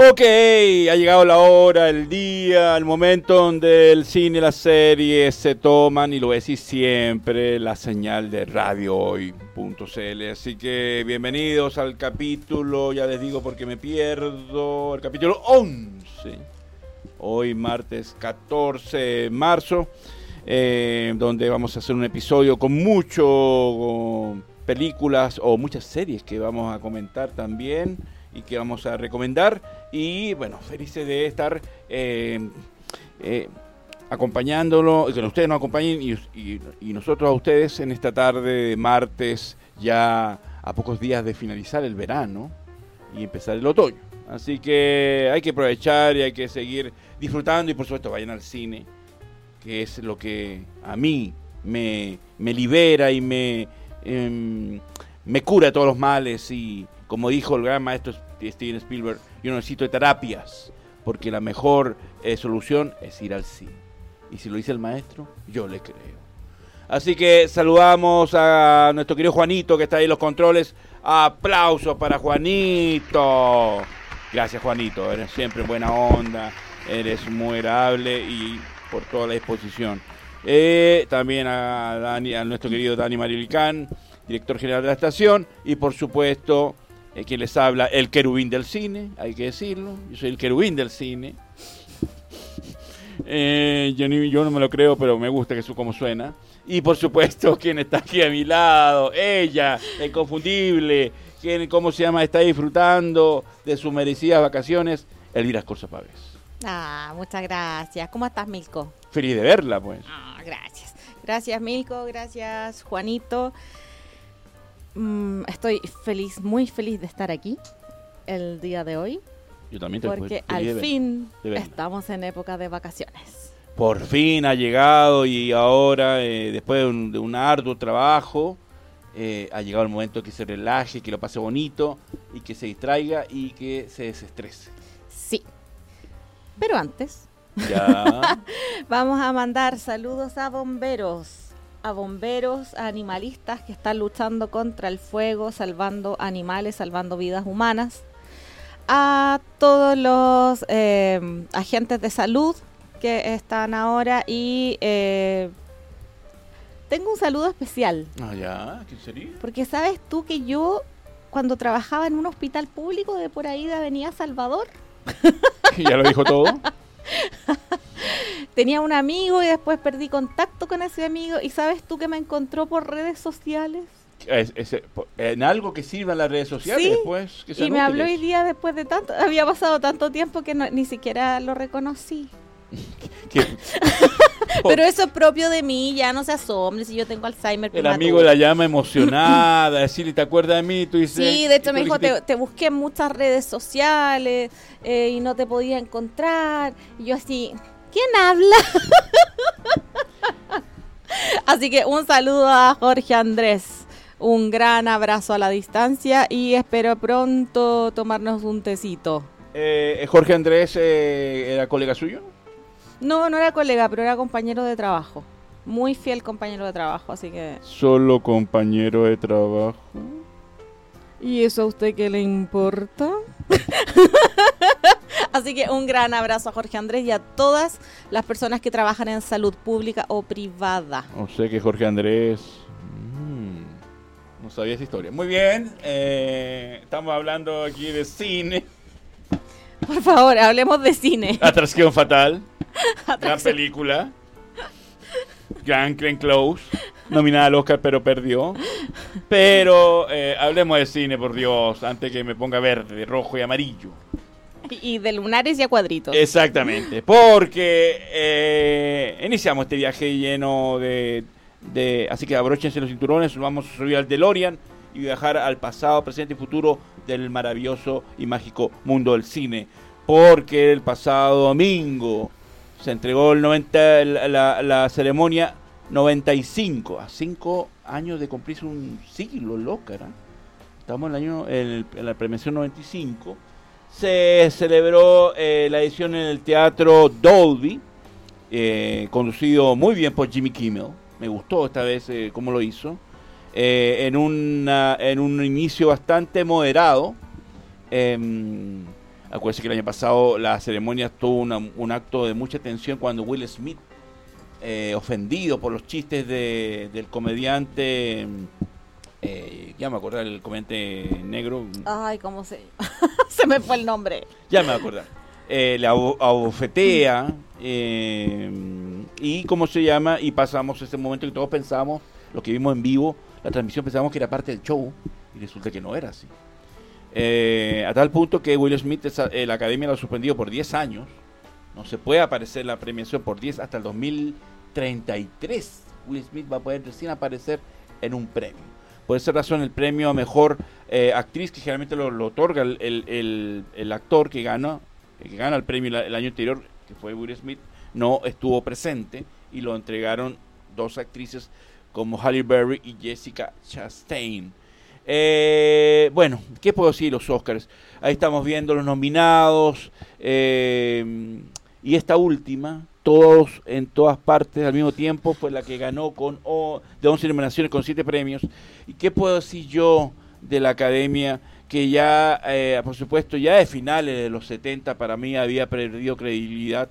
Ok, ha llegado la hora, el día, el momento donde el cine y las series se toman, y lo a decir siempre, la señal de radio hoy.cl. Así que bienvenidos al capítulo, ya les digo porque me pierdo, el capítulo 11. Hoy martes 14 de marzo, eh, donde vamos a hacer un episodio con mucho películas o muchas series que vamos a comentar también y que vamos a recomendar. Y bueno, felices de estar eh, eh, acompañándolo, que ustedes nos acompañen y, nosotros a ustedes en esta tarde de martes, ya a pocos días de finalizar el verano y empezar el otoño. Así que hay que aprovechar y hay que seguir disfrutando y por supuesto vayan al cine, que es lo que a mí me, me libera y me, em, me cura todos los males y como dijo el gran maestro Steven Spielberg, yo necesito terapias, porque la mejor eh, solución es ir al cine. Y si lo dice el maestro, yo le creo. Así que saludamos a nuestro querido Juanito que está ahí en los controles. Aplausos para Juanito. Gracias Juanito, eres siempre buena onda, eres muy agradable y por toda la exposición. Eh, también a, nuestro querido Dani Marilicán, director general de la estación, y por supuesto eh, quien les habla, el querubín del cine, hay que decirlo. Yo soy el querubín del cine. Eh, yo, no me lo creo, pero me gusta que su como suena. Y por supuesto, quien está aquí a mi lado, ella, inconfundible, quien, ¿cómo se llama? Está disfrutando de sus merecidas vacaciones, Elvira Escorza Pávez. Ah, muchas gracias. ¿Cómo estás, Milko? Feliz de verla, pues. Ah, gracias. Gracias, Milko. Gracias, Juanito. Mm, estoy feliz, muy feliz de estar aquí el día de hoy. Yo también Porque al fin estamos en época de vacaciones. Por fin ha llegado y ahora, eh, después de un, arduo trabajo, eh, ha llegado el momento que se relaje, que lo pase bonito y que se distraiga y que se desestrese. Sí. Pero antes, ya. vamos a mandar saludos a bomberos a bomberos, a animalistas que están luchando contra el fuego, salvando animales, salvando vidas humanas, a todos los eh, agentes de salud que están ahora y eh, tengo un saludo especial. Ah, ya, ¿qué sería? Porque sabes tú que yo cuando trabajaba en un hospital público de por ahí de Avenida Salvador. ¿Ya lo dijo todo? Tenía un amigo y después perdí contacto con ese amigo. ¿Y sabes tú que me encontró por redes sociales? en algo que sirva en las redes sociales después. y me habló hoy día después de tanto. Había pasado tanto tiempo que ni siquiera lo reconocí. Pero eso es propio de mí, ya no se asombre si yo tengo Alzheimer. El amigo la llama emocionada, decirle, ¿te acuerdas de mí? Tú dices, sí, de hecho me dijo, te, busqué en muchas redes sociales eh, y no te podía encontrar. Y yo así, ¿quién habla? así que un saludo a Jorge Andrés. Un gran abrazo a la distancia y espero pronto tomarnos un tecito. Eh, ¿Jorge Andrés eh, era colega suyo? No, no era colega, pero era compañero de trabajo. Muy fiel compañero de trabajo, así que... ¿Solo compañero de trabajo? ¿Y eso a usted qué le importa? Así que un gran abrazo a Jorge Andrés y a todas las personas que trabajan en salud pública o privada. O sé que Jorge Andrés... Mm, no sabía esa historia. Muy bien, eh, estamos hablando aquí de cine. Por favor, hablemos de cine. Atracción fatal. Gran película. Gran Glenn Close. Nominada al Oscar, pero perdió. Pero eh, hablemos de cine, por Dios, antes que me ponga verde, rojo y amarillo. Y de lunares y a cuadritos. Exactamente. Porque eh, iniciamos este viaje lleno de, de. Así que abróchense los cinturones, vamos a subir al DeLorean y viajar al pasado, presente y futuro del maravilloso y mágico mundo del cine. Porque el pasado domingo se entregó el 90, la, la, ceremonia 95, a cinco años de cumplirse un siglo, loca, Estamos en, el año, en, la premiación 95. Se celebró eh, la edición en el Teatro Dolby, eh, conducido muy bien por Jimmy Kimmel. Me gustó esta vez eh, cómo lo hizo. Eh, en, una, en un inicio bastante moderado. Em, Acuérdense que el año pasado la ceremonia tuvo un acto de mucha tensión cuando Will Smith, ofendido por los chistes del comediante, eh, ya me acordar, el comediante negro. Ay, ¿cómo se? se me fue el nombre. Ya me acordar. Eh, la abofetea eh, y cómo se llama y pasamos ese momento que todos pensamos, lo que vimos en vivo, la transmisión pensamos que era parte del show y resulta que no era así. Eh, a tal punto que Will Smith, eh, la academia lo ha suspendido por 10 años. No se puede aparecer la premiación por 10 hasta el 2033. Will Smith va a poder recién aparecer en un premio. Por esa razón, el premio a mejor eh, actriz, que generalmente lo, otorga el, actor que gana, que gana el premio el, año anterior, que fue Will Smith, no estuvo presente y lo entregaron dos actrices como Halle Berry y Jessica Chastain. Eh, bueno, ¿qué puedo decir los Oscars? Ahí estamos viendo los nominados. Eh, y esta última, todos en todas partes al mismo tiempo, fue la que ganó con de 11 nominaciones con 7 premios. ¿Y qué puedo decir yo de la academia? Que ya, eh, por supuesto, ya de finales de los 70 para mí había perdido credibilidad.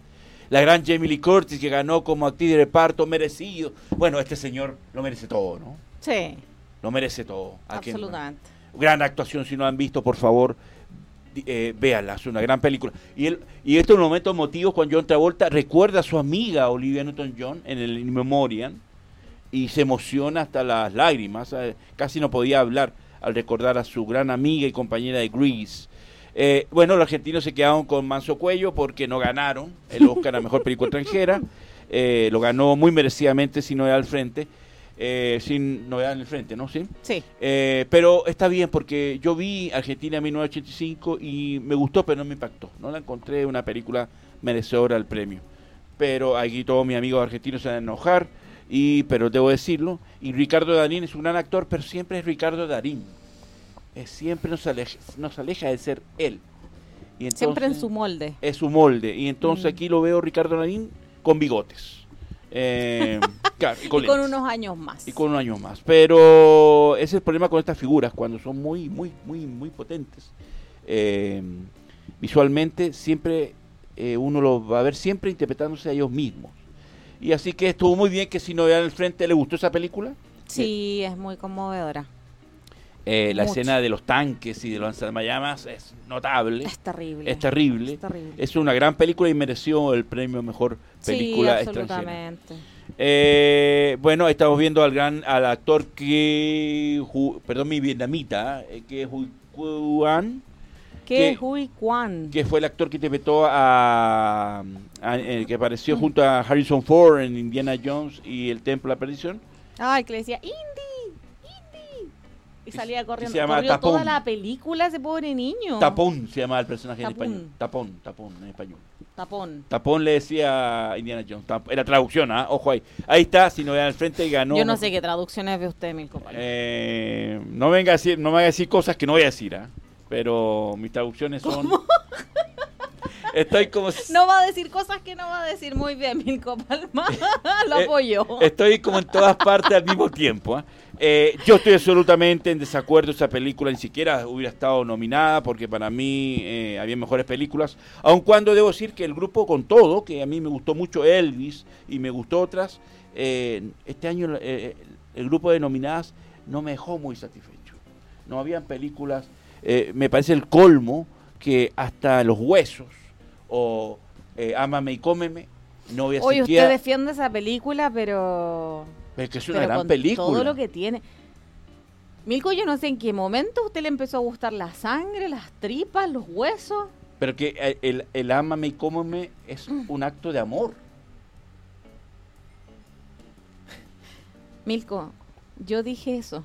La gran Jamie Lee Curtis que ganó como actriz de reparto merecido. Bueno, este señor lo merece todo, ¿no? Sí. Lo merece todo. Absolutamente. Gran actuación, si no han visto, por favor, eh, véanla, es una gran película. Y, él, y estos momentos emotivos cuando John Travolta recuerda a su amiga Olivia Newton-John en el In Memoriam y se emociona hasta las lágrimas, casi no podía hablar al recordar a su gran amiga y compañera de Grease. Eh, bueno, los argentinos se quedaron con Manso Cuello porque no ganaron el Oscar a Mejor Película Extranjera. Eh, lo ganó muy merecidamente, si no era al frente eh, sin novedad en el frente, ¿no? Sí. Sí. Eh, pero está bien porque yo vi Argentina en 1985 y me gustó, pero no me impactó. No la encontré una película merecedora del premio. Pero aquí todos mis amigos argentinos se van a enojar, y, pero debo decirlo. Y Ricardo Darín es un gran actor, pero siempre es Ricardo Darín. Es, siempre nos aleja, nos aleja de ser él. Y siempre en su molde. Es su molde. Y entonces mm. aquí lo veo Ricardo Darín con bigotes. Eh, y, con, unos años más. Y con unos años más. Pero ese es el problema con estas figuras, cuando son muy, muy, muy, muy potentes. Eh, visualmente siempre eh, uno lo va a ver siempre interpretándose a ellos mismos. Y así que estuvo muy bien que si no vean el frente, ¿le gustó esa película? Sí, es muy conmovedora. Eh, la escena de los tanques y de los lanzallamas es notable. Es terrible. Es terrible. Es, una gran película y mereció el premio mejor película sí, absolutamente. Eh, bueno, estamos viendo al gran al actor que perdón mi vietnamita eh, que es Hui Quan que, Hui Quan que fue el actor que interpretó a, que apareció junto a Harrison Ford en Indiana Jones y el Templo de la Perdición. Ay, que le decía Indy y salía corriendo. Se llama Corrió toda la película ese pobre niño. Tapón se llama el personaje en español. Tapón, tapón en español. Tapón. Tapón le decía Indiana Jones. Era traducción, ¿ah? Ojo ahí. Ahí está, si no vean al frente y ganó. Yo no sé qué traducciones ve usted, mi compañero. Eh, no, venga a decir, no me haga decir cosas que no voy a decir, ¿ah? Pero mis traducciones son. Estoy como. No va a decir cosas que no va a decir muy bien, Milko Palma. Lo eh, apoyo. estoy como en todas partes al mismo tiempo. ¿ah? Eh, yo estoy absolutamente en desacuerdo. Esa película ni siquiera hubiera estado nominada porque para mí eh, había mejores películas. Aun cuando debo decir que el grupo con todo, que a mí me gustó mucho Elvis y me gustó otras, eh, este año el grupo de nominadas no me dejó muy satisfecho. No habían películas, me parece el colmo que hasta Los Huesos o Ámame y Cómeme no había Oye, usted defiende esa película, pero es que es una gran película. Todo lo que tiene. Milko, yo no sé en qué momento usted le empezó a gustar la sangre, las tripas, los huesos. Pero que eh, el, el ámame y cómeme es mm. un acto de amor. Milko, yo dije eso.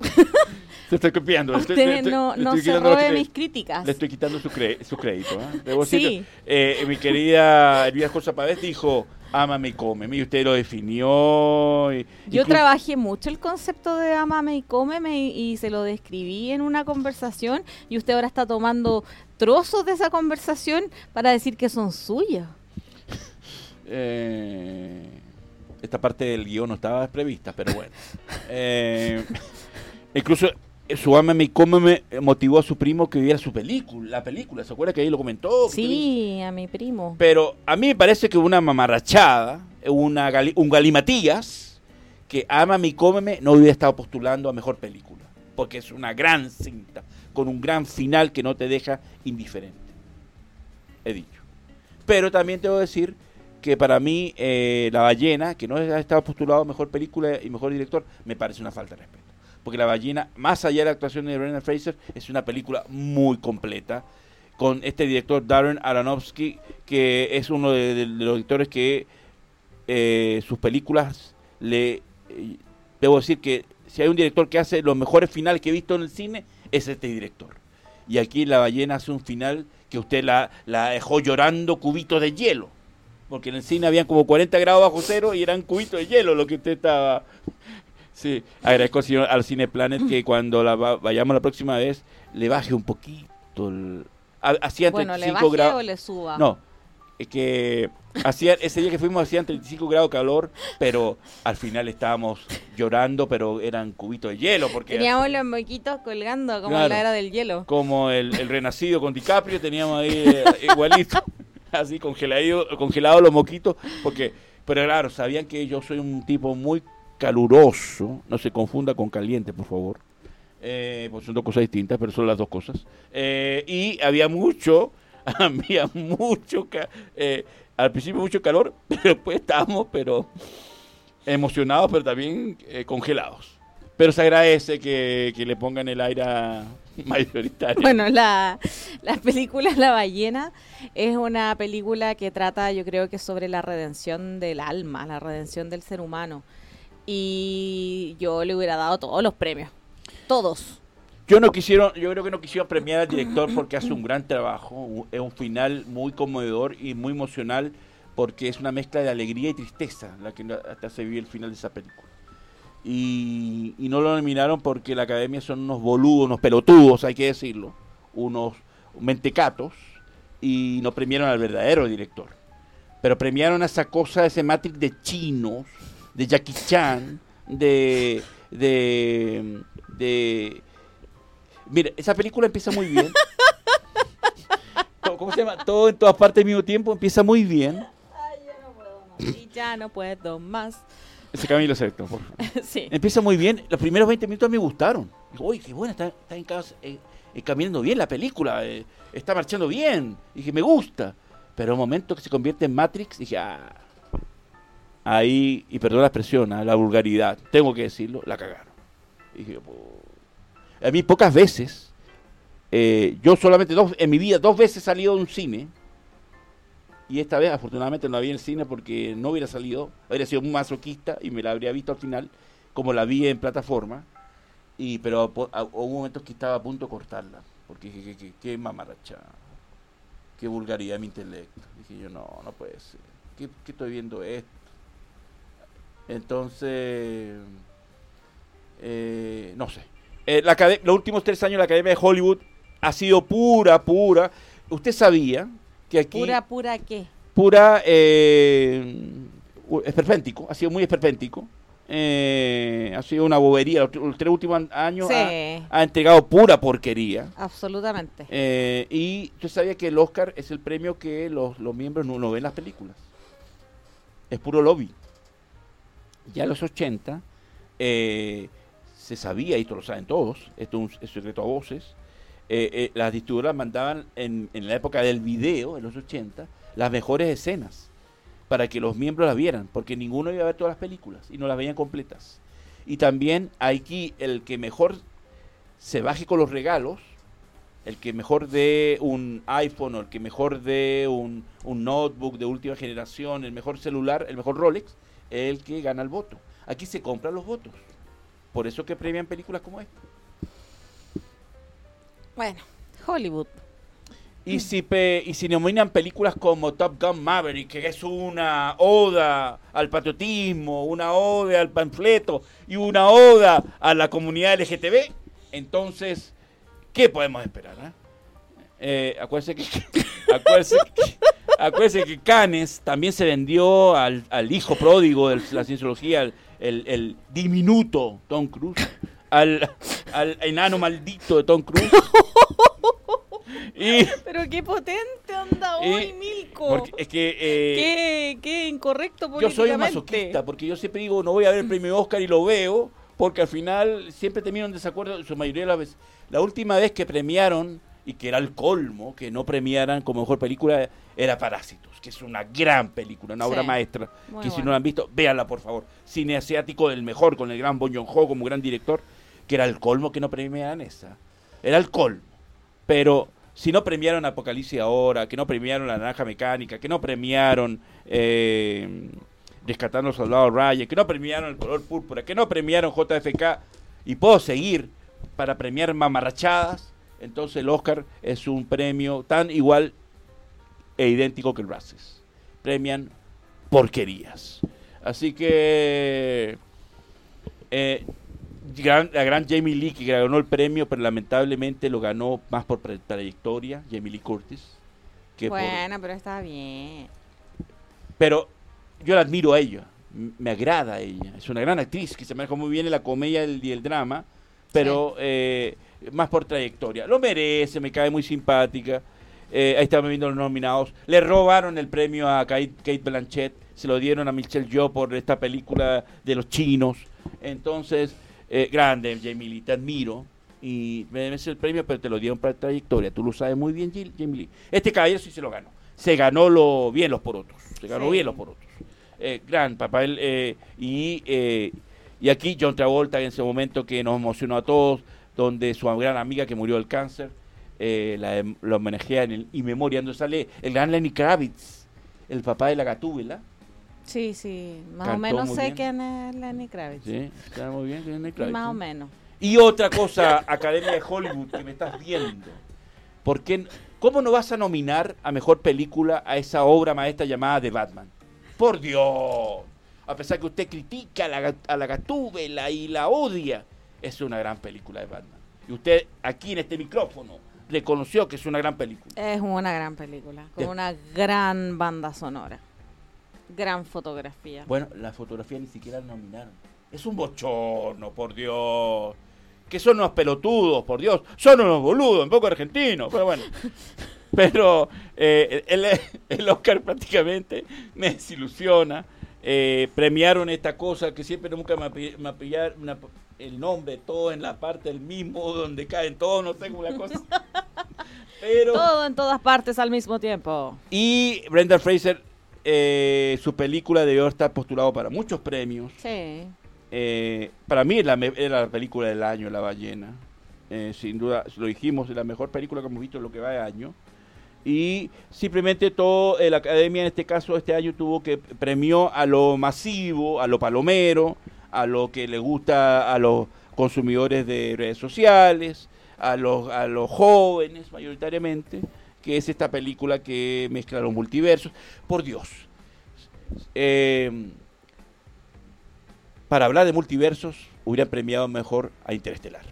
Te estoy copiando. Usted no, no se robe mis críticas. Le estoy quitando su, su crédito. ¿eh? Debo sí. eh, mi querida Elvira Cosa Pavés dijo, Ámame y cómeme, y usted lo definió. Yo trabajé mucho el concepto de ámame y cómeme y, se lo describí en una conversación y usted ahora está tomando trozos de esa conversación para decir que son suyas. Eh, esta parte del guion no estaba prevista, pero bueno. Eh, incluso su ama me come motivó a su primo que viera su película, la película, ¿se acuerda que ahí lo comentó? Sí, a mi primo. Pero a mí me parece que una mamarrachada, una un galimatías, que ama mi cómeme no hubiera estado postulando a mejor película, porque es una gran cinta, con un gran final que no te deja indiferente. He dicho. Pero también tengo que decir que para mí eh, La ballena, que no ha estado postulado a mejor película y mejor director, me parece una falta de respeto porque La ballena, más allá de la actuación de Brendan Fraser, es una película muy completa con este director Darren Aronofsky, que es uno de, los directores que eh, sus películas le... Eh, debo decir que si hay un director que hace los mejores finales que he visto en el cine, es este director. Y aquí La ballena hace un final que usted la, la dejó llorando cubitos de hielo. Porque en el cine habían como 40 grados bajo cero y eran cubitos de hielo lo que usted estaba Sí, agradezco al Cine Planet que cuando la vayamos la próxima vez le baje un poquito. El, hacía bueno, 35 grados. o le suba? No, es que hacía, ese día que fuimos hacían 35 grados calor, pero al final estábamos llorando, pero eran cubitos de hielo. porque Teníamos los moquitos colgando como la era del hielo. Como el, renacido con DiCaprio, teníamos ahí eh, igualito, así congelado, congelado los moquitos, porque, pero claro, sabían que yo soy un tipo muy caluroso, no se confunda con caliente, por favor, eh, pues son dos cosas distintas, pero son las dos cosas. Eh, y había mucho, había mucho, eh, al principio mucho calor, pero después estábamos, pero emocionados, pero también congelados. Pero se agradece que, le pongan el aire mayoritario. Bueno, la, la película La ballena es una película que trata, yo creo que sobre la redención del alma, la redención del ser humano y yo le hubiera dado todos los premios. Todos. Yo no quisieron, yo creo que no quisieron premiar al director porque hace un gran trabajo, es un final muy conmovedor y muy emocional porque es una mezcla de alegría y tristeza la que hasta se vive el final de esa película. Y, no lo nominaron porque la academia son unos boludos, unos pelotudos, hay que decirlo, unos mentecatos, y no premiaron al verdadero director. Pero premiaron a esa cosa, ese Matrix de chinos, de Jackie Chan, de, de, de... Mira, esa película empieza muy bien. ¿Cómo se llama? Todo en todas partes al mismo tiempo empieza muy bien. Ay, ya no puedo más. Y ya no puedo más. Ese Camilo Sexto, por favor. sí. Empieza muy bien. Los primeros 20 minutos me gustaron. Digo, uy, qué buena, está, está en casa, eh, eh, caminando bien la película. Eh, está marchando bien. Dije, me gusta. Pero el momento que se convierte en Matrix, dije, ah ahí, y perdón la expresión, ¿ah? la vulgaridad, tengo que decirlo, la cagaron. a mí pocas veces, eh, yo solamente dos, en mi vida dos veces he salido de un cine, y esta vez afortunadamente no había en el cine porque no hubiera salido, habría sido muy masoquista y me la habría visto al final, como la vi en plataforma, y pero hubo momentos que estaba a punto de cortarla, porque qué, qué, qué mamaracha, qué vulgaridad mi intelecto. Dije yo, no, no puede ser, ¿qué, qué estoy viendo esto? Entonces, eh, no sé. Eh, los últimos tres años la Academia de Hollywood ha sido pura, pura. ¿Usted sabía que aquí... ¿Pura, pura qué? Pura, eh, esperpéntico, ha sido muy esperpéntico. Eh, ha sido una bobería. Los, tres últimos años ha, entregado pura porquería. Absolutamente. Eh, y usted sabía que el Oscar es el premio que los, los miembros no, no ven las películas. Es puro lobby ya en los 80 eh, se sabía, y esto lo saben todos, esto es un secreto a voces, eh, eh, las distribuidoras mandaban en, la época del video, en los 80, las mejores escenas para que los miembros las vieran, porque ninguno iba a ver todas las películas y no las veían completas. Y también aquí el que mejor se baje con los regalos, el que mejor dé un iPhone o el que mejor dé un, un notebook de última generación, el mejor celular, el mejor Rolex, el que gana el voto. Aquí se compran los votos. Por eso que premian películas como esta. Bueno, Hollywood. Y si, y si nominan películas como Top Gun Maverick, que es una oda al patriotismo, una oda al panfleto y una oda a la comunidad LGTB, entonces, ¿qué podemos esperar? Eh? Eh, acuérdense que, acuérdense que Acuérdense que Canes también se vendió al, hijo pródigo de la cienciología, el, diminuto Tom Cruise, al, al enano maldito de Tom Cruise. Pero qué potente anda hoy, Milko. es que. Eh, qué, incorrecto Yo soy un masoquista, porque yo siempre digo, no voy a ver el premio Oscar y lo veo, porque al final siempre termino en desacuerdo, su mayoría de las veces. La última vez que premiaron, y que era el colmo, que no premiaran como mejor película, era Parásitos, que es una gran película, una obra maestra, que si no la han visto, véanla por favor. Cine asiático del mejor, con el gran Bon Joon-ho como gran director, que era el colmo que no premiaran esa. Era el colmo. Pero si no premiaron Apocalipsis ahora, que no premiaron La Naranja Mecánica, que no premiaron eh, Rescatando Soldado Ryan, que no premiaron El Color Púrpura, que no premiaron JFK, y puedo seguir para premiar mamarrachadas, entonces el Oscar es un premio tan igual e idéntico que el Razzies. Premian porquerías. Así que eh, la gran Jamie Lee que ganó el premio, pero lamentablemente lo ganó más por trayectoria, Jamie Lee Curtis. Que bueno, pero está bien. Pero yo la admiro a ella, me agrada a ella. Es una gran actriz que se maneja muy bien en la comedia y el, drama, pero eh, más por trayectoria. Lo merece, me cae muy simpática. Eh, ahí estamos viendo los nominados. Le robaron el premio a Kate, Kate Blanchett, se lo dieron a Michelle Yeoh por esta película de los chinos. Entonces, eh, grande, Jamie Lee, te admiro y me debes el premio, pero te lo dieron para trayectoria. Tú lo sabes muy bien, Jamie Lee. Este caballero sí se lo ganó. Se ganó lo bien los por otros. Se ganó bien los por otros. Eh, gran papel. Eh, y, y aquí John Travolta, en ese momento que nos emocionó a todos, donde su gran amiga que murió del cáncer, la, lo homenajea en el y memoria, donde sale el gran Lenny Kravitz, el papá de la gatúbela Sí, sí, más o menos sé quién es Lenny Kravitz. Sí, está muy bien Lenny Kravitz. Más o menos. Y otra cosa, Academia de Hollywood, que me estás viendo. ¿Por qué, ¿Cómo no vas a nominar a mejor película a esa obra maestra llamada The Batman? Por Dios. A pesar que usted critica a la, a la Gatúbela y la odia, es una gran película de Batman. Y usted aquí en este micrófono reconoció que es una gran película. Es una gran película, con una gran banda sonora. Gran fotografía. Bueno, la fotografía ni siquiera la nominaron. Es un bochorno, por Dios. Que son unos pelotudos, por Dios. Son unos boludos, un poco argentinos, pero bueno. Pero eh, el, el, Oscar prácticamente me desilusiona. Eh, premiaron esta cosa que siempre nunca me, me el nombre, todo en la parte del mismo, donde caen todos, no tengo una cosa. Pero, todo en todas partes al mismo tiempo. Y Brenda Fraser eh, su película debió estar postulado para muchos premios. Sí. Eh, para mí era la, película del año, La ballena. Eh, sin duda, lo dijimos, es la mejor película que hemos visto en lo que va de año. Y simplemente todo, la academia en este caso, este año tuvo que premió a lo masivo, a lo palomero, a lo que le gusta a los consumidores de redes sociales, a los, a los jóvenes mayoritariamente que es esta película que mezcla los multiversos. Por Dios. Eh, para hablar de multiversos, hubieran premiado mejor a Interestelar.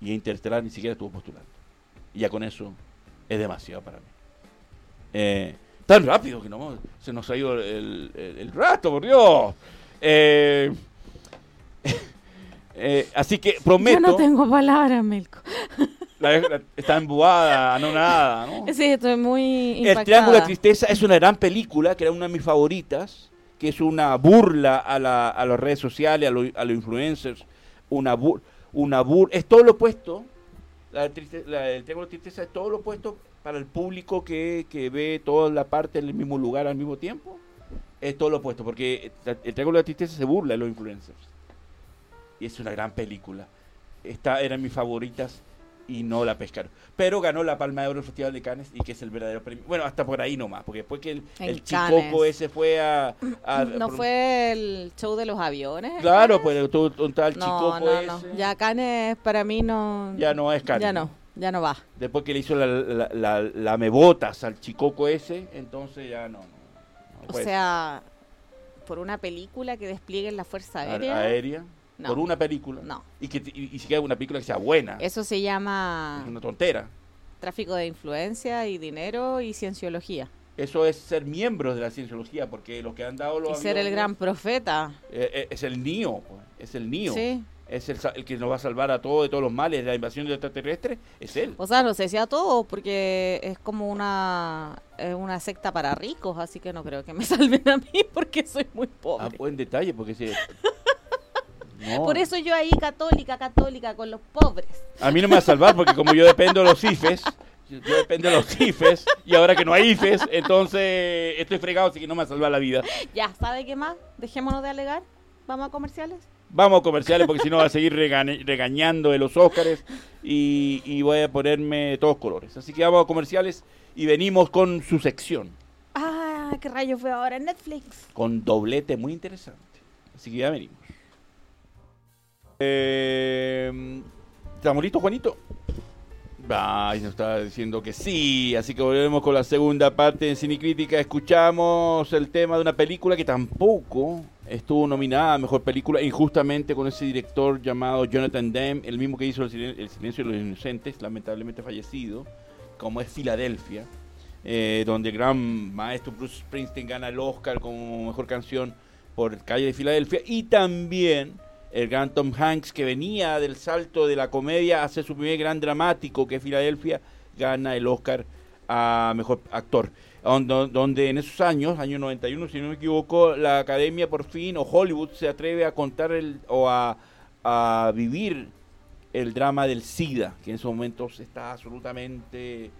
Y Interestelar ni siquiera estuvo postulando. Y ya con eso es demasiado para mí. Eh, tan rápido que no, se nos ha ido el, rato, por Dios. Eh, así que prometo. Yo no tengo palabras, Melco. está embobada, no nada, ¿no? Sí, estoy muy impactada. El Triángulo de Tristeza es una gran película, que era una de mis favoritas, que es una burla a, la, a las redes sociales, a, a los influencers, una bur, una bur es todo lo opuesto, la, el Triángulo de Tristeza es todo lo opuesto para el público que, que ve toda la parte en el mismo lugar al mismo tiempo, es todo lo opuesto, porque el Triángulo de Tristeza se burla de los influencers. Y es una gran película. Esta era mis favoritas y no la pescaron. Pero ganó la Palma de Oro el Festival de Cannes y que es el verdadero premio. Bueno, hasta por ahí nomás, porque después que el, el Chicoco ese fue a, ¿No fue el show de los aviones? Claro, pues un tal no, Chicoco no, no. Ya Cannes para mí no... Ya no es Cannes. Ya no, ya no va. Después que le hizo la, la, la, la mebotas al Chicoco ese, entonces ya no. o sea, por una película que despliegue la Fuerza Aérea. Aérea por una película. No. Y que y, si queda una película que sea buena. Eso se llama... Es una tontera. Tráfico de influencia y dinero y cienciología. Eso es ser miembros de la cienciología, porque los que han dado los... Y ser el gran profeta. Eh, eh, es el niño, pues, es el niño. Sí. Es el, que nos va a salvar a todos de todos los males de la invasión de extraterrestre, es él. O sea, no sé si a todos, porque es como una, una secta para ricos, así que no creo que me salven a mí porque soy muy pobre. Ah, buen detalle, porque si... Por eso yo ahí católica, católica, con los pobres. A mí no me va a salvar porque como yo dependo de los IFES, yo dependo de los IFES y ahora que no hay IFES, entonces estoy fregado, así que no me va a salvar la vida. Ya, ¿sabe qué más? Dejémonos de alegar. ¿Vamos a comerciales? Vamos a comerciales porque si no va a seguir regañando de los Óscares y, y voy a ponerme todos colores. Así que vamos a comerciales y venimos con su sección. Ah, qué rayos fue ahora en Netflix. Con doblete muy interesante. Así que ya venimos. Eh, ¿Estamos listos, Juanito? Ay, nos estaba diciendo que sí, así que volvemos con la segunda parte en Cinecrítica. Escuchamos el tema de una película que tampoco estuvo nominada a Mejor Película, injustamente con ese director llamado Jonathan Demme, el mismo que hizo El, Silencio de los Inocentes, lamentablemente fallecido, como es Filadelfia, eh, donde el gran maestro Bruce Springsteen gana el Oscar como Mejor Canción por Calle de Filadelfia, y también el gran Tom Hanks, que venía del salto de la comedia hace su primer gran dramático, que es Filadelfia, gana el Oscar a Mejor Actor. Donde en esos años, año 91, si no me equivoco, la Academia por fin, o Hollywood, se atreve a contar el, o a, vivir el drama del SIDA, que en esos momentos está absolutamente...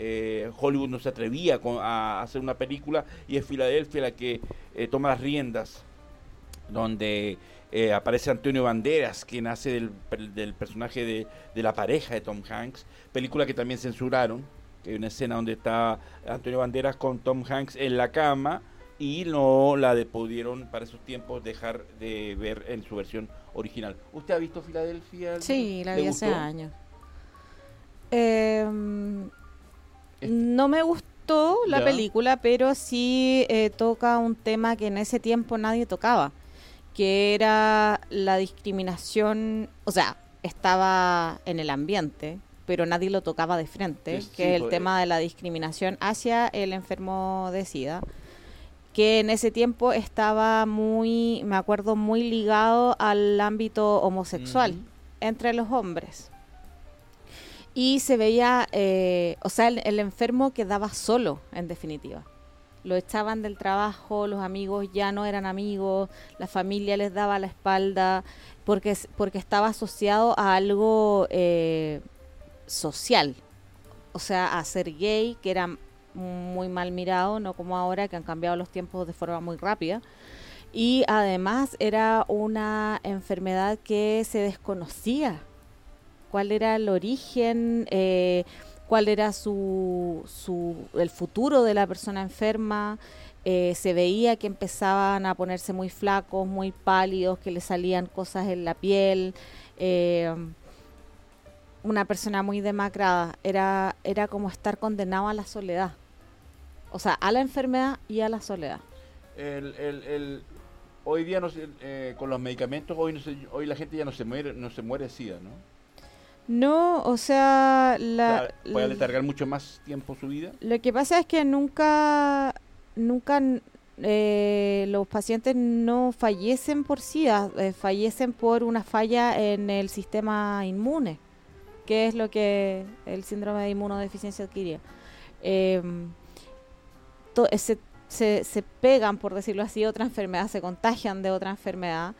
Eh, Hollywood no se atrevía a hacer una película y es Filadelfia la que eh, toma las riendas, donde eh, aparece Antonio Banderas, que nace del, personaje de, la pareja de Tom Hanks, película que también censuraron, hay una escena donde está Antonio Banderas con Tom Hanks en la cama y no la de, pudieron para esos tiempos dejar de ver en su versión original. ¿Usted ha visto Filadelfia? Sí, la vi hace años. Em, no me gustó la película, pero sí eh, toca un tema que en ese tiempo nadie tocaba que era la discriminación, o sea, estaba en el ambiente, pero nadie lo tocaba de frente, que es el tema de la discriminación hacia el enfermo de SIDA, que en ese tiempo estaba muy, me acuerdo, muy ligado al ámbito homosexual entre los hombres. Y se veía, eh, o sea, el enfermo quedaba solo, en definitiva. Lo echaban del trabajo, los amigos ya no eran amigos, la familia les daba la espalda, porque, porque estaba asociado a algo eh, social, o sea, a ser gay, que era muy mal mirado, no como ahora que han cambiado los tiempos de forma muy rápida. Y además era una enfermedad que se desconocía. ¿Cuál era el origen? Eh, cuál era su, su, el futuro de la persona enferma. Eh, se veía que empezaban a ponerse muy flacos, muy pálidos, que le salían cosas en la piel. Eh, una persona muy demacrada. Era, era como estar condenado a la soledad. O sea, a la enfermedad y a la soledad. El, el, el, hoy día no eh, con los medicamentos, hoy, no hoy la gente ya no se muere, no se muere de SIDA, ¿no? No, o sea, la, puede alargar mucho más tiempo su vida. Lo que pasa es que nunca, nunca eh, los pacientes no fallecen por SIDA, eh, fallecen por una falla en el sistema inmune, que es lo que el síndrome de inmunodeficiencia adquiría. Em, se, se, se pegan, por decirlo así, otra enfermedad, se contagian de otra enfermedad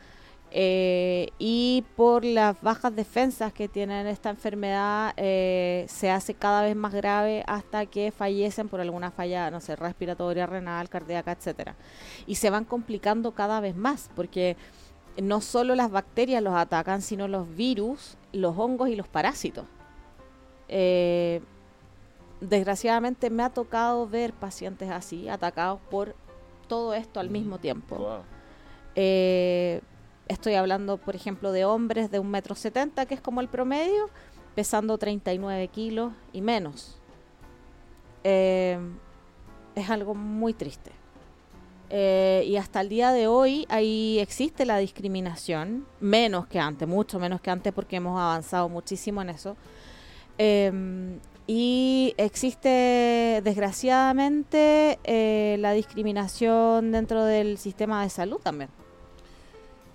eh, y por las bajas defensas que tienen esta enfermedad eh, se hace cada vez más grave hasta que fallecen por alguna falla, no sé, respiratoria, renal, cardíaca, etcétera. Y se van complicando cada vez más porque no solo las bacterias los atacan, sino los virus, los hongos y los parásitos. Eh, desgraciadamente me ha tocado ver pacientes así, atacados por todo esto al mismo tiempo. Estoy hablando, por ejemplo, de hombres de un metro setenta, que es como el promedio, pesando 39 kilos y menos. Eh, es algo muy triste. Eh, y hasta el día de hoy ahí existe la discriminación, menos que antes, mucho menos que antes porque hemos avanzado muchísimo en eso. Eh, y existe desgraciadamente eh, la discriminación dentro del sistema de salud también.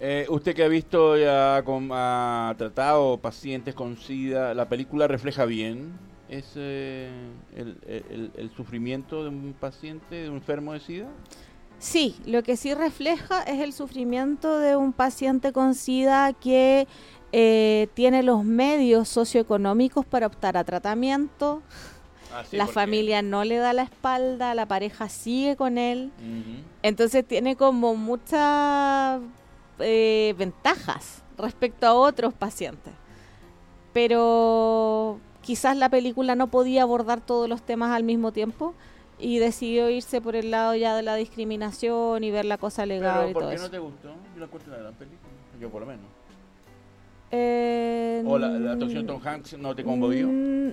Eh, usted que ha visto ya ha tratado pacientes con SIDA, ¿la película refleja bien ese, el, sufrimiento de un paciente, de un enfermo de SIDA? Sí, lo que sí refleja es el sufrimiento de un paciente con SIDA que eh, tiene los medios socioeconómicos para optar a tratamiento. Ah, la familia no le da la espalda, la pareja sigue con él. Entonces tiene como muchas eh, ventajas respecto a otros pacientes. Pero quizás la película no podía abordar todos los temas al mismo tiempo y decidió irse por el lado ya de la discriminación y ver la cosa legal ¿Por qué no te gustó? Yo la encuentro una gran película, yo por lo menos. Eh, ¿O la, actuación de Tom Hanks no te conmovió? Mm,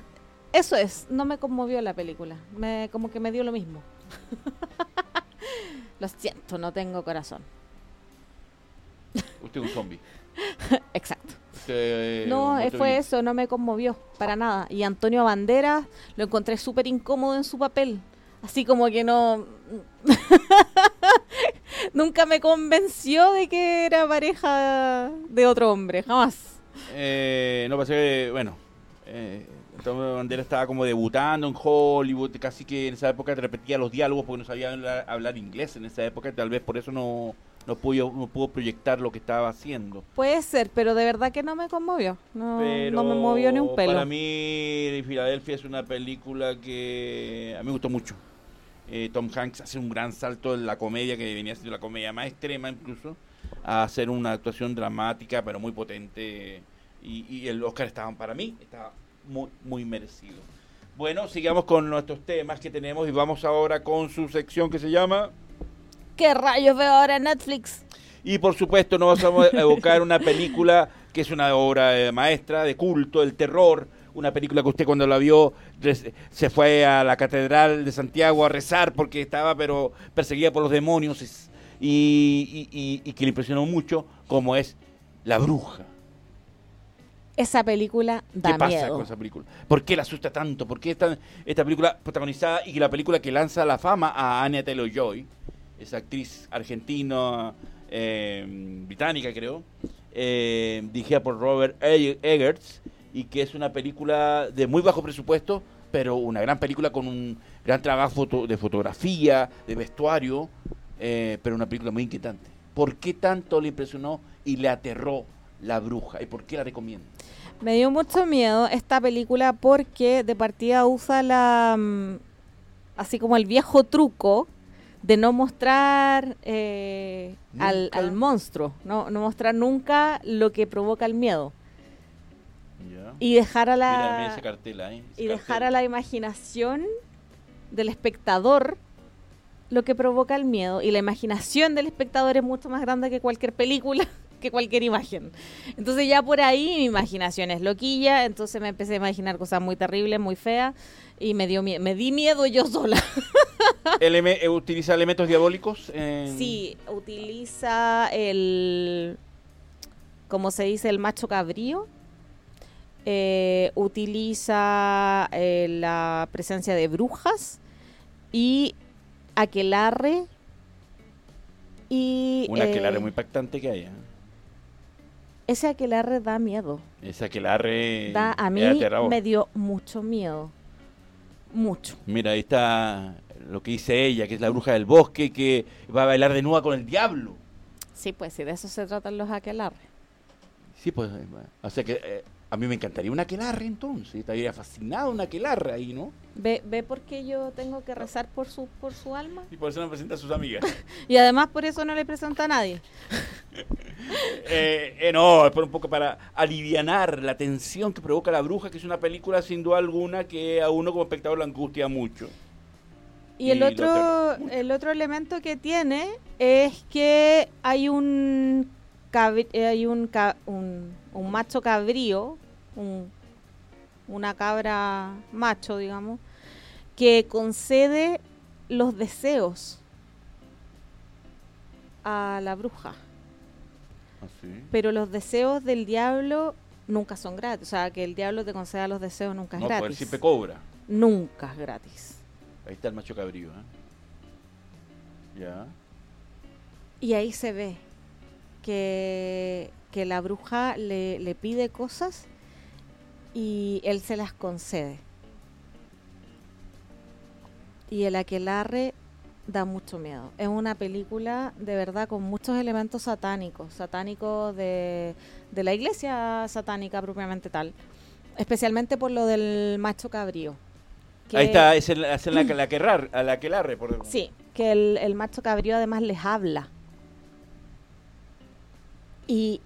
eso es, no me conmovió la película, me, como que me dio lo mismo. lo siento, no tengo corazón. Usted es un zombie. Exacto. no, eh, fue eso, no me conmovió para nada. Y Antonio Banderas lo encontré súper incómodo en su papel. Así como que no... Nunca me convenció de que era pareja de otro hombre, jamás. Eh, no, pasa que, bueno, eh, Antonio Banderas estaba como debutando en Hollywood, casi que en esa época repetía los diálogos porque no sabía hablar inglés en esa época, tal vez por eso no no pudo, no pudo proyectar lo que estaba haciendo. Puede ser, pero de verdad que no me conmovió. No, no me movió ni un pelo. Para mí, Filadelfia es una película que a mí me gustó mucho. Eh, Tom Hanks hace un gran salto en la comedia, que venía siendo la comedia más extrema incluso, a hacer una actuación dramática, pero muy potente. Y, y el Oscar estaba, para mí, estaba muy, muy merecido. Bueno, sigamos con nuestros temas que tenemos y vamos ahora con su sección que se llama... ¿Qué rayos veo ahora en Netflix? Y por supuesto nos vamos a evocar una película que es una obra maestra de culto, el terror, una película que usted cuando la vio se fue a la catedral de Santiago a rezar porque estaba pero perseguida por los demonios y, que le impresionó mucho, como es La Bruja. Esa película da ¿Qué pasa con esa película? ¿Por qué la asusta tanto? ¿Por qué esta, esta película protagonizada y la película que lanza la fama a Anya Taylor-Joy? esa actriz argentina, eh, británica creo, eh, dirigida por Robert Eggers, y que es una película de muy bajo presupuesto, pero una gran película con un gran trabajo de fotografía, de vestuario, eh, pero una película muy inquietante. ¿Por qué tanto le impresionó y le aterró la bruja? ¿Y por qué la recomiendo? Me dio mucho miedo esta película porque de partida usa la... Mm, así como el viejo truco de no mostrar eh, al, monstruo, no, no, mostrar nunca lo que provoca el miedo. Y dejar a la y dejar a la imaginación del espectador lo que provoca el miedo y la imaginación del espectador es mucho más grande que cualquier película que cualquier imagen. Entonces ya por ahí mi imaginación es loquilla, entonces me empecé a imaginar cosas muy terribles, muy feas y me dio me di miedo yo sola. Eh, ¿Utiliza elementos diabólicos? Sí, utiliza el, como se dice, el macho cabrío. Eh, utiliza eh, la presencia de brujas y aquelarre. Y, Un aquelarre muy impactante que hay. Ese aquelarre da miedo. Ese aquelarre da, a mí me dio mucho miedo. Mucho. Mira, ahí está lo que dice ella, que es la bruja del bosque, que va a bailar de nuevo con el diablo. Sí, pues sí, de eso se tratan los aquelarres. Sí, pues, o sea que eh, a mí me encantaría un aquelarre entonces, estaría fascinado un aquelarre ahí, ¿no? ¿Ve, ¿Ve por qué yo tengo que rezar por su, por su alma? Y por eso no presenta a sus amigas. y además por eso no le presenta a nadie. Eh, eh, no, es por un poco para alivianar la tensión que provoca La Bruja, que es una película sin duda alguna que a uno como espectador le angustia mucho. Y, el otro, el otro elemento que tiene es que hay un hay un, un, macho cabrío, un, una cabra macho, digamos, que concede los deseos a la bruja. ¿Ah, Pero los deseos del diablo nunca son gratis. O sea, que el diablo te conceda los deseos nunca es no, pues, gratis. siempre cobra. nunca es gratis. Ahí está el macho cabrío, ¿eh? Ya. Y ahí se ve que, que la bruja le, le pide cosas y él se las concede. Y el aquelarre da mucho miedo. Es una película de verdad con muchos elementos satánicos, satánicos de, de la iglesia satánica propiamente tal, especialmente por lo del macho cabrío. Ahí está, es, el, es la, la, que a la que larre, por Sí, que el, el, macho cabrío además les habla. Y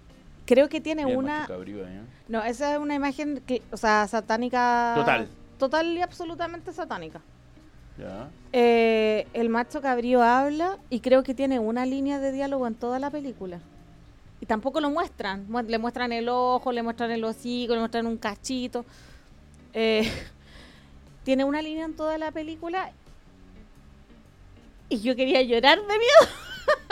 creo que tiene una... ¿eh? No, esa es una imagen, que, o sea, satánica... Total. Total y absolutamente satánica. Eh, el macho cabrío habla y creo que tiene una línea de diálogo en toda la película. Y tampoco lo muestran. Le muestran el ojo, le muestran el hocico, le muestran un cachito. Eh, tiene una línea en toda la película y yo quería llorar de miedo.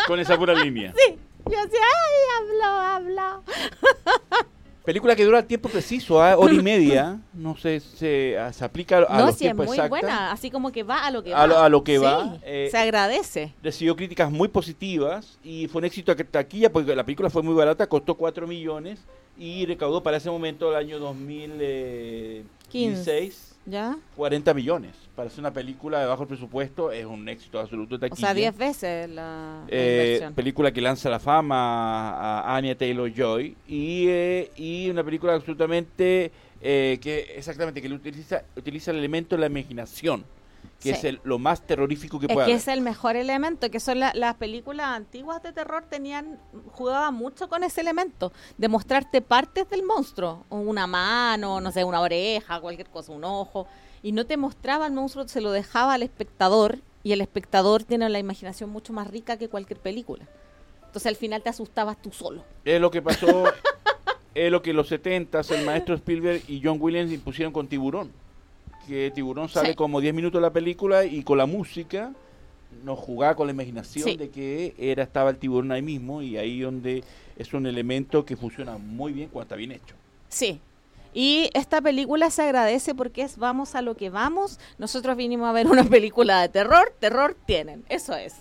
Con esa pura línea. Sí. Yo decía, ay, hablo, hablo. Película que dura el tiempo preciso, ¿eh? hora y media. No sé, se, ah, se aplica a no, los sí, es muy buena, así como que va a lo que va. A lo, que va. Eh, se agradece. Recibió críticas muy positivas y fue un éxito a taquilla porque la película fue muy barata, costó 4 millones y recaudó para ese momento, el año 2016, ¿Ya? 40 millones. Para hacer una película de bajo presupuesto es un éxito absoluto taquilla. O sea, 10 veces la, eh, Película que lanza la fama a Anya Taylor-Joy y, eh, y una película absolutamente eh, que exactamente que utiliza, utiliza el elemento de la imaginación que es el, lo más terrorífico que es puede que es el mejor elemento, que son las películas antiguas de terror tenían jugaban mucho con ese elemento, de mostrarte partes del monstruo, una mano, no sé, una oreja, cualquier cosa, un ojo, y no te mostraba el monstruo, se lo dejaba al espectador y el espectador tiene la imaginación mucho más rica que cualquier película. Entonces al final te asustabas tú solo. Es lo que pasó, es lo que los 70 el maestro Spielberg y John Williams impusieron con Tiburón que Tiburón sale como 10 minutos de la película y con la música nos jugaba con la imaginación de que era estaba el tiburón ahí mismo y ahí donde es un elemento que funciona muy bien cuando está bien hecho. Sí. Y esta película se agradece porque es vamos a lo que vamos. Nosotros vinimos a ver una película de terror, terror tienen, eso es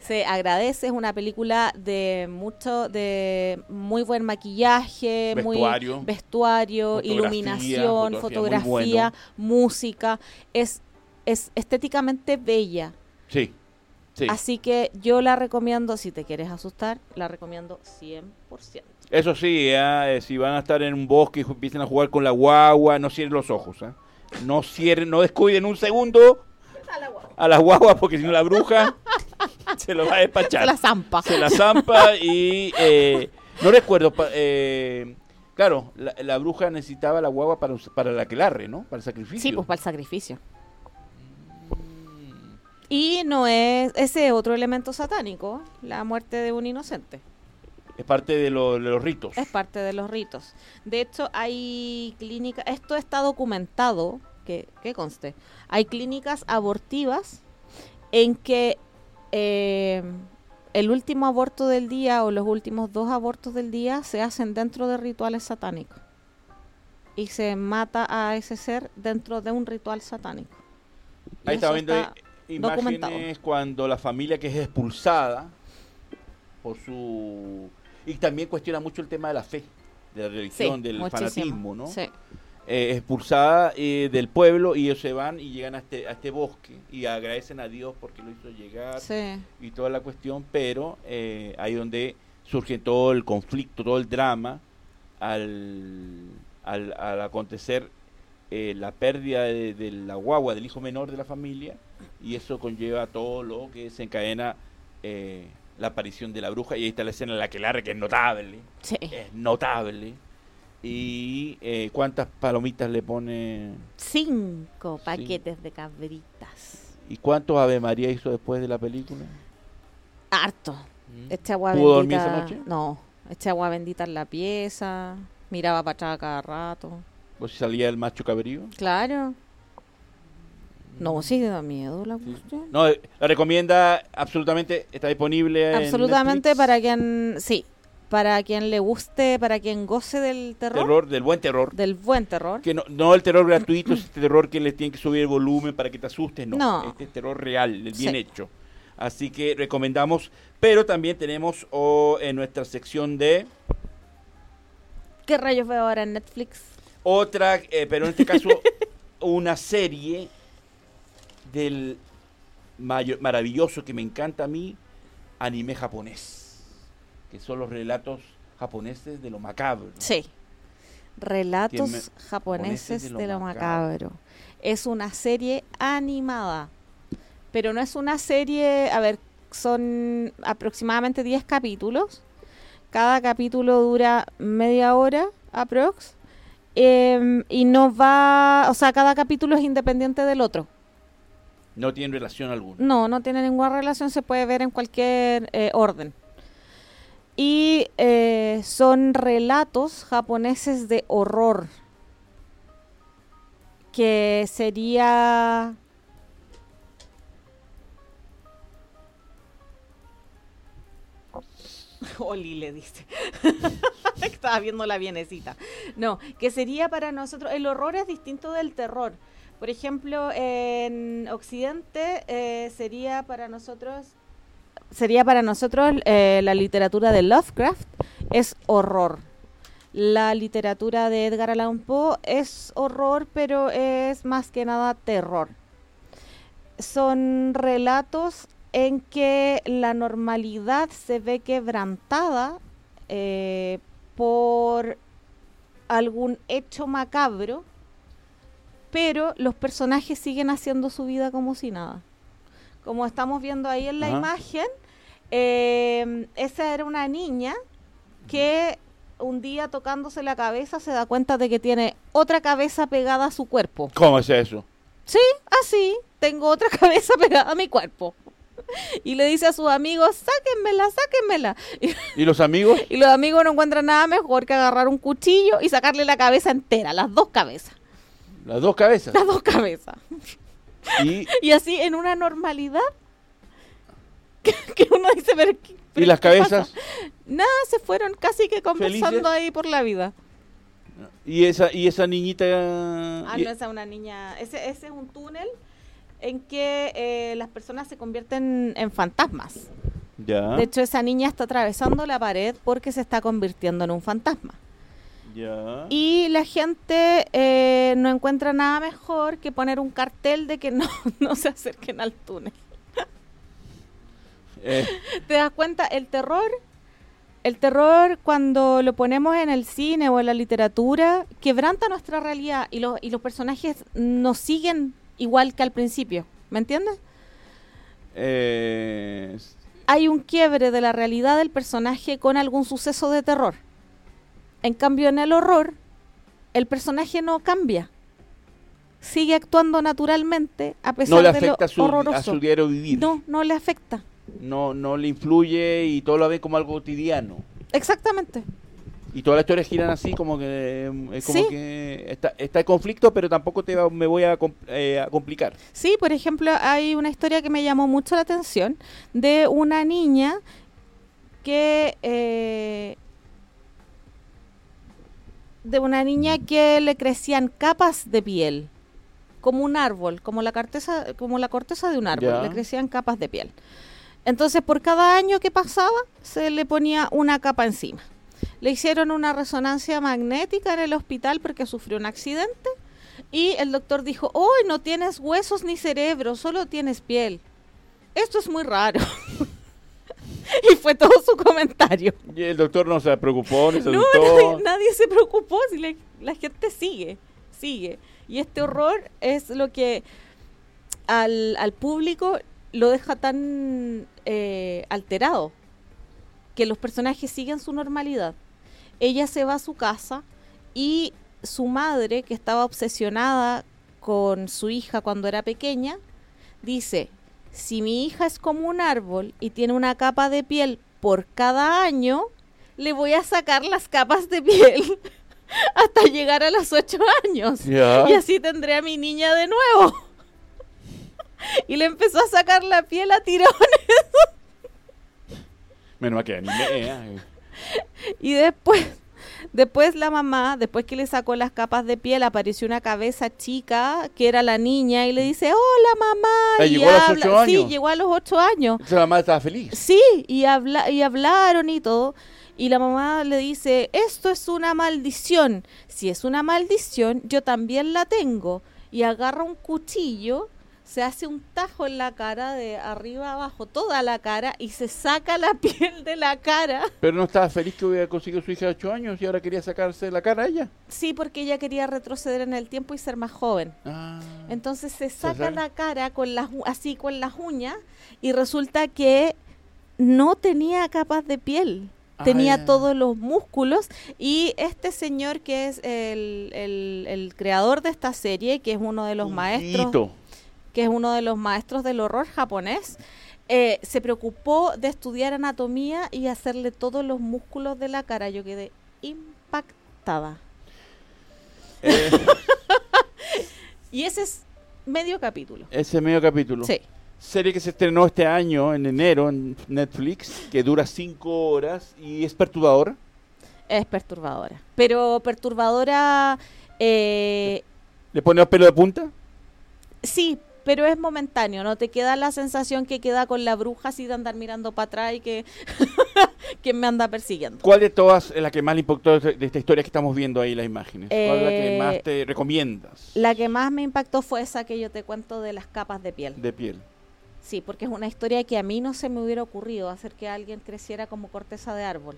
se agradece, es una película de mucho, de muy buen maquillaje, vestuario, muy vestuario, iluminación, fotografía, música, es, es estéticamente bella. Sí, sí. Así que yo la recomiendo, si te quieres asustar, la recomiendo 100%. Eso sí, ¿eh? Eh, si van a estar en un bosque y empiecen a jugar con la guagua, no cierren los ojos. ¿eh? No cierren, no descuiden un segundo a las guaguas porque si no la bruja se lo va a despachar. Se la zampa. Se la zampa y eh, no recuerdo, eh, claro, la, bruja necesitaba la guagua para, para la aquelarre, ¿no? Para el sacrificio. Sí, pues para el sacrificio. Y no es ese otro elemento satánico, la muerte de un inocente. Es parte de, los ritos. Es parte de los ritos. De hecho, hay clínicas, esto está documentado, que, que conste, hay clínicas abortivas en que eh, el último aborto del día o los últimos dos abortos del día se hacen dentro de rituales satánicos. Y se mata a ese ser dentro de un ritual satánico. Ahí está viendo imágenes cuando la familia que es expulsada por su... Y también cuestiona mucho el tema de la fe, de la religión, del fanatismo, ¿no? Sí. Eh, expulsada eh, del pueblo y ellos se van y llegan a este, a este bosque y agradecen a Dios porque lo hizo llegar y toda la cuestión, pero eh, ahí donde surge todo el conflicto, todo el drama al, al, acontecer la pérdida de, la guagua del hijo menor de la familia y eso conlleva todo lo que se encadena la aparición de la bruja y ahí está la escena en la que larga que es notable, es notable ¿Y eh, cuántas palomitas le pone? Cinco paquetes de cabritas. ¿Y cuántos Ave María hizo después de la película? Harto. Mm. Este agua ¿Pudo dormir esa noche? No. Este agua bendita en la pieza. Miraba para atrás cada rato. ¿O si salía el macho cabrío? Claro. No, sí da miedo la cuestión. No, la recomienda absolutamente, está disponible Absolutamente para quien, sí, para quien le guste, para quien goce del terror. Terror, del buen terror. Del buen terror. Que no, no el terror gratuito, es este terror que le tienen que subir el volumen para que te asustes, no. No. Este es terror real, el bien hecho. Así que recomendamos, pero también tenemos oh, en nuestra sección de... ¿Qué rayos veo ahora en Netflix? Otra, eh, pero en este caso una serie del maravilloso que me encanta a mí, anime japonés, que son los relatos japoneses de lo macabro. Sí. Relatos japoneses de lo, macabro. Es una serie animada, pero no es una serie, a ver, son aproximadamente 10 capítulos. Cada capítulo dura media hora aprox. Em, y no va, o sea, cada capítulo es independiente del otro. No tiene relación alguna. No, no tiene ninguna relación, se puede ver en cualquier eh, orden. Y eh, son relatos japoneses de horror, que sería... Oli le dice. Estaba viendo la bienecita. No, que sería para nosotros, el horror es distinto del terror. Por ejemplo, en Occidente eh, sería para nosotros sería para nosotros eh, la literatura de Lovecraft es horror. La literatura de Edgar Allan Poe es horror, pero es más que nada terror. Son relatos en que la normalidad se ve quebrantada eh, por algún hecho macabro pero los personajes siguen haciendo su vida como si nada. Como estamos viendo ahí en la imagen, eh, esa era una niña que un día tocándose la cabeza se da cuenta de que tiene otra cabeza pegada a su cuerpo. ¿Cómo es eso? Sí, así, tengo otra cabeza pegada a mi cuerpo. Y le dice a sus amigos, sáquenmela, sáquenmela. ¿Y los amigos? y los amigos no encuentran nada mejor que agarrar un cuchillo y sacarle la cabeza entera, las dos cabezas. Las dos cabezas. Las dos cabezas. Y, así en una normalidad que, uno dice, pero, ¿Y las cabezas? Nada, se fueron casi que conversando ahí por la vida. ¿Y esa, y esa niñita? Ah, no, esa es una niña. Ese, ese es un túnel en que eh, las personas se convierten en fantasmas. Ya. De hecho, esa niña está atravesando la pared porque se está convirtiendo en un fantasma. Y la gente eh, no encuentra nada mejor que poner un cartel de que no, no se acerquen al túnel. Eh. ¿Te das cuenta? El terror, el terror cuando lo ponemos en el cine o en la literatura, quebranta nuestra realidad y, los y los personajes nos siguen igual que al principio. ¿Me entiendes? Eh, Hay un quiebre de la realidad del personaje con algún suceso de terror. En cambio, en el horror, el personaje no cambia. Sigue actuando naturalmente a pesar no le de lo a su, horroroso. a su diario vivir. No, no le afecta. No, no le influye y todo lo ve como algo cotidiano. Exactamente. Y todas las historias giran así, como que mm, es como que está, está en conflicto, pero tampoco te me voy eh, a, complicar. Sí, por ejemplo, hay una historia que me llamó mucho la atención de una niña que eh, de una niña que le crecían capas de piel, como un árbol, como la corteza, como la corteza de un árbol, le crecían capas de piel. Entonces, por cada año que pasaba, se le ponía una capa encima. Le hicieron una resonancia magnética en el hospital porque sufrió un accidente y el doctor dijo, hoy no tienes huesos ni cerebro, solo tienes piel. Esto es muy raro. y fue todo su comentario. Y el doctor no se preocupó, ni se No, nadie, se preocupó, si la gente sigue, sigue. Y este horror es lo que al, público lo deja tan eh, alterado, que los personajes siguen su normalidad. Ella se va a su casa y su madre, que estaba obsesionada con su hija cuando era pequeña, dice, si mi hija es como un árbol y tiene una capa de piel por cada año, le voy a sacar las capas de piel hasta llegar a los ocho años. Y así tendré a mi niña de nuevo. y le empezó a sacar la piel a tirones. Menos que y después, después la mamá, después que le sacó las capas de piel, apareció una cabeza chica que era la niña y le dice, hola mamá. Ah, y llegó a los ocho años. Sí, llegó a los ocho años. Entonces la mamá estaba feliz. Sí, y, habla y hablaron y todo. Y la mamá le dice, esto es una maldición. Si es una maldición, yo también la tengo. Y agarra un cuchillo, se hace un tajo en la cara de arriba abajo, toda la cara, y se saca la piel de la cara. Pero no estaba feliz que hubiera conseguido su hija de 8 años y ahora quería sacarse la cara a ella. Sí, porque ella quería retroceder en el tiempo y ser más joven. Ah. Entonces se saca la cara con las así con las uñas y resulta que no tenía capas de piel. Ah, Tenía todos los músculos y este señor que es el, el- el creador de esta serie, que es uno de los Un maestros, hito. Que es uno de los maestros del horror japonés, eh, se preocupó de estudiar anatomía y hacerle todos los músculos de la cara. Yo quedé impactada. Eh, Y ese es medio capítulo. ese medio capítulo. Sí. Serie que se estrenó este año, en enero, en Netflix, que dura 5 horas y es perturbadora. Es perturbadora. Pero perturbadora, eh, ¿Le pone los pelos de punta? sí, pero es momentáneo. No te queda la sensación que queda con la bruja así de andar mirando para atrás y que, que me anda persiguiendo. ¿Cuál de todas es la que más le impactó de de esta historia que estamos viendo ahí las imágenes? ¿Cuál es la que Eh, más te recomiendas La que más me impactó fue esa que yo te cuento de las capas de piel. de piel? Sí, porque es una historia que a mí no se me hubiera ocurrido hacer que alguien creciera como corteza de árbol.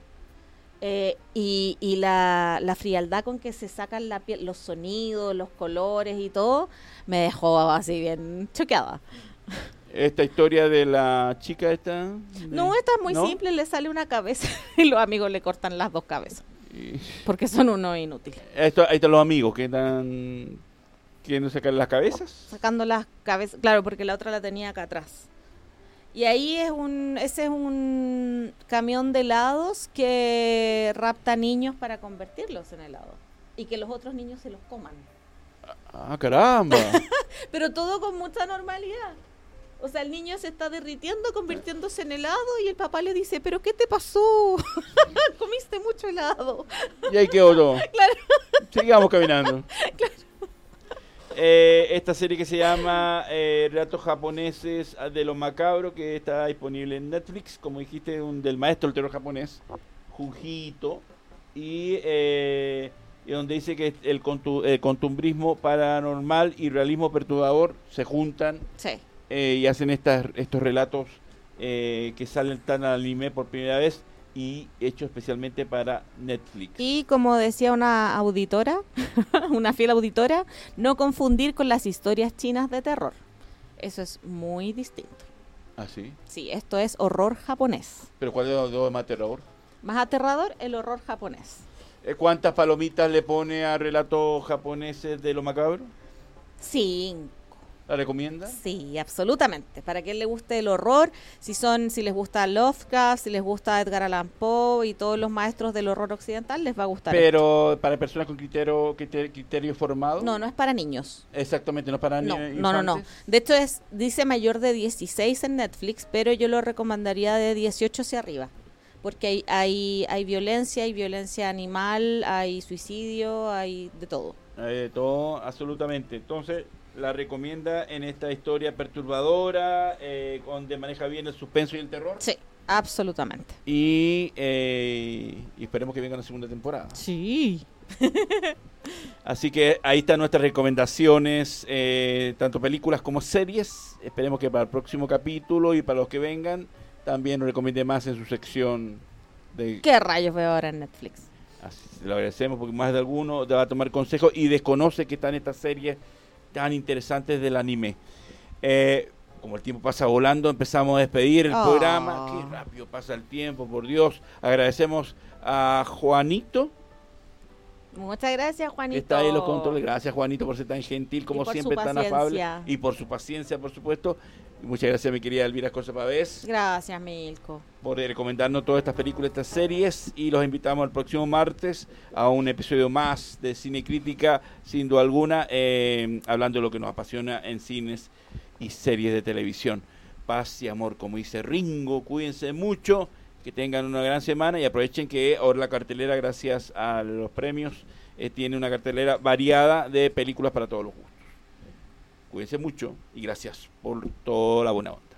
Eh, y y la, la frialdad con que se sacan la piel, los sonidos, los colores y todo, me dejó así bien choqueada. Esta historia de la chica esta. de- No, esta es muy ¿no? simple, le sale una cabeza y los amigos le cortan las dos cabezas, Y- porque son unos inútiles. Esto, ahí están los amigos que están queriendo sacar las cabezas. Sacando las cabezas, claro, porque la otra la tenía acá atrás. Y ahí es un, ese es un camión de helados que rapta niños para convertirlos en helado. Y que los otros niños se los coman. Ah, caramba. Pero todo con mucha normalidad. O sea, el niño se está derritiendo, convirtiéndose en helado y el papá le dice, pero ¿qué te pasó? Comiste mucho helado. y ahí quedó todo. Sigamos caminando. Eh, esta serie que se llama eh, Relatos japoneses de lo macabro, que está disponible en Netflix, como dijiste, un, del maestro del terror japonés, Junjito, y, eh, y donde dice que el, contu- el contumbrismo paranormal y realismo perturbador se juntan Sí. y hacen estas, estos relatos que salen tan al anime por primera vez y hechos especialmente para Netflix. Y como decía una auditora, una fiel auditora, no confundir con las historias chinas de terror. Eso es muy distinto. Así. Sí, esto es horror japonés. ¿Pero cuál es más terror? Más aterrador, el horror japonés. Eh, ¿Cuántas palomitas le pone a relatos japoneses de lo macabro? Cinco. ¿La recomienda? Sí, absolutamente. Para quien le guste el horror, si son, si les gusta Lovecraft, si les gusta Edgar Allan Poe y todos los maestros del horror occidental, les va a gustar. Pero para personas con criterio, criterio, criterio formado. No, no es para niños. Exactamente, no para No, ni- no, no, no. De hecho, es, dice mayor de 16 en Netflix, pero yo lo recomendaría de 18 hacia arriba. Porque hay, hay, hay violencia, hay violencia animal, hay suicidio, hay de todo. Eh, todo, absolutamente. Entonces, la recomienda en esta historia perturbadora, eh, donde maneja bien el suspenso y el terror. Sí, absolutamente. Y, eh, y esperemos que venga una segunda temporada. Sí. Así que ahí están nuestras recomendaciones, eh, tanto películas como series. Esperemos que para el próximo capítulo y para los que vengan también nos recomiende más en su sección de... ¿Qué rayos veo ahora en Netflix? Así, lo agradecemos porque más de alguno te va a tomar consejo y desconoce que están estas series tan interesantes del anime. Eh, como el tiempo pasa volando, empezamos a despedir el Oh. programa. Qué rápido pasa el tiempo, por Dios. Agradecemos a Juanito, Muchas gracias, Juanito. está ahí los controles. Gracias, Juanito, por ser tan gentil, como siempre, tan afable. Y por su paciencia, por supuesto. Y muchas gracias, mi querida Elvira Cosa Pavés, Gracias, Milko. por recomendarnos todas estas películas, estas series. Y los invitamos el próximo martes a un episodio más de Cine Crítica, sin duda alguna, eh, hablando de lo que nos apasiona en cines y series de televisión. Paz y amor, como dice Ringo, cuídense mucho. Que tengan una gran semana y aprovechen que ahora la cartelera, gracias a los premios, eh, tiene una cartelera variada de películas para todos los gustos. Cuídense mucho y gracias por toda la buena onda.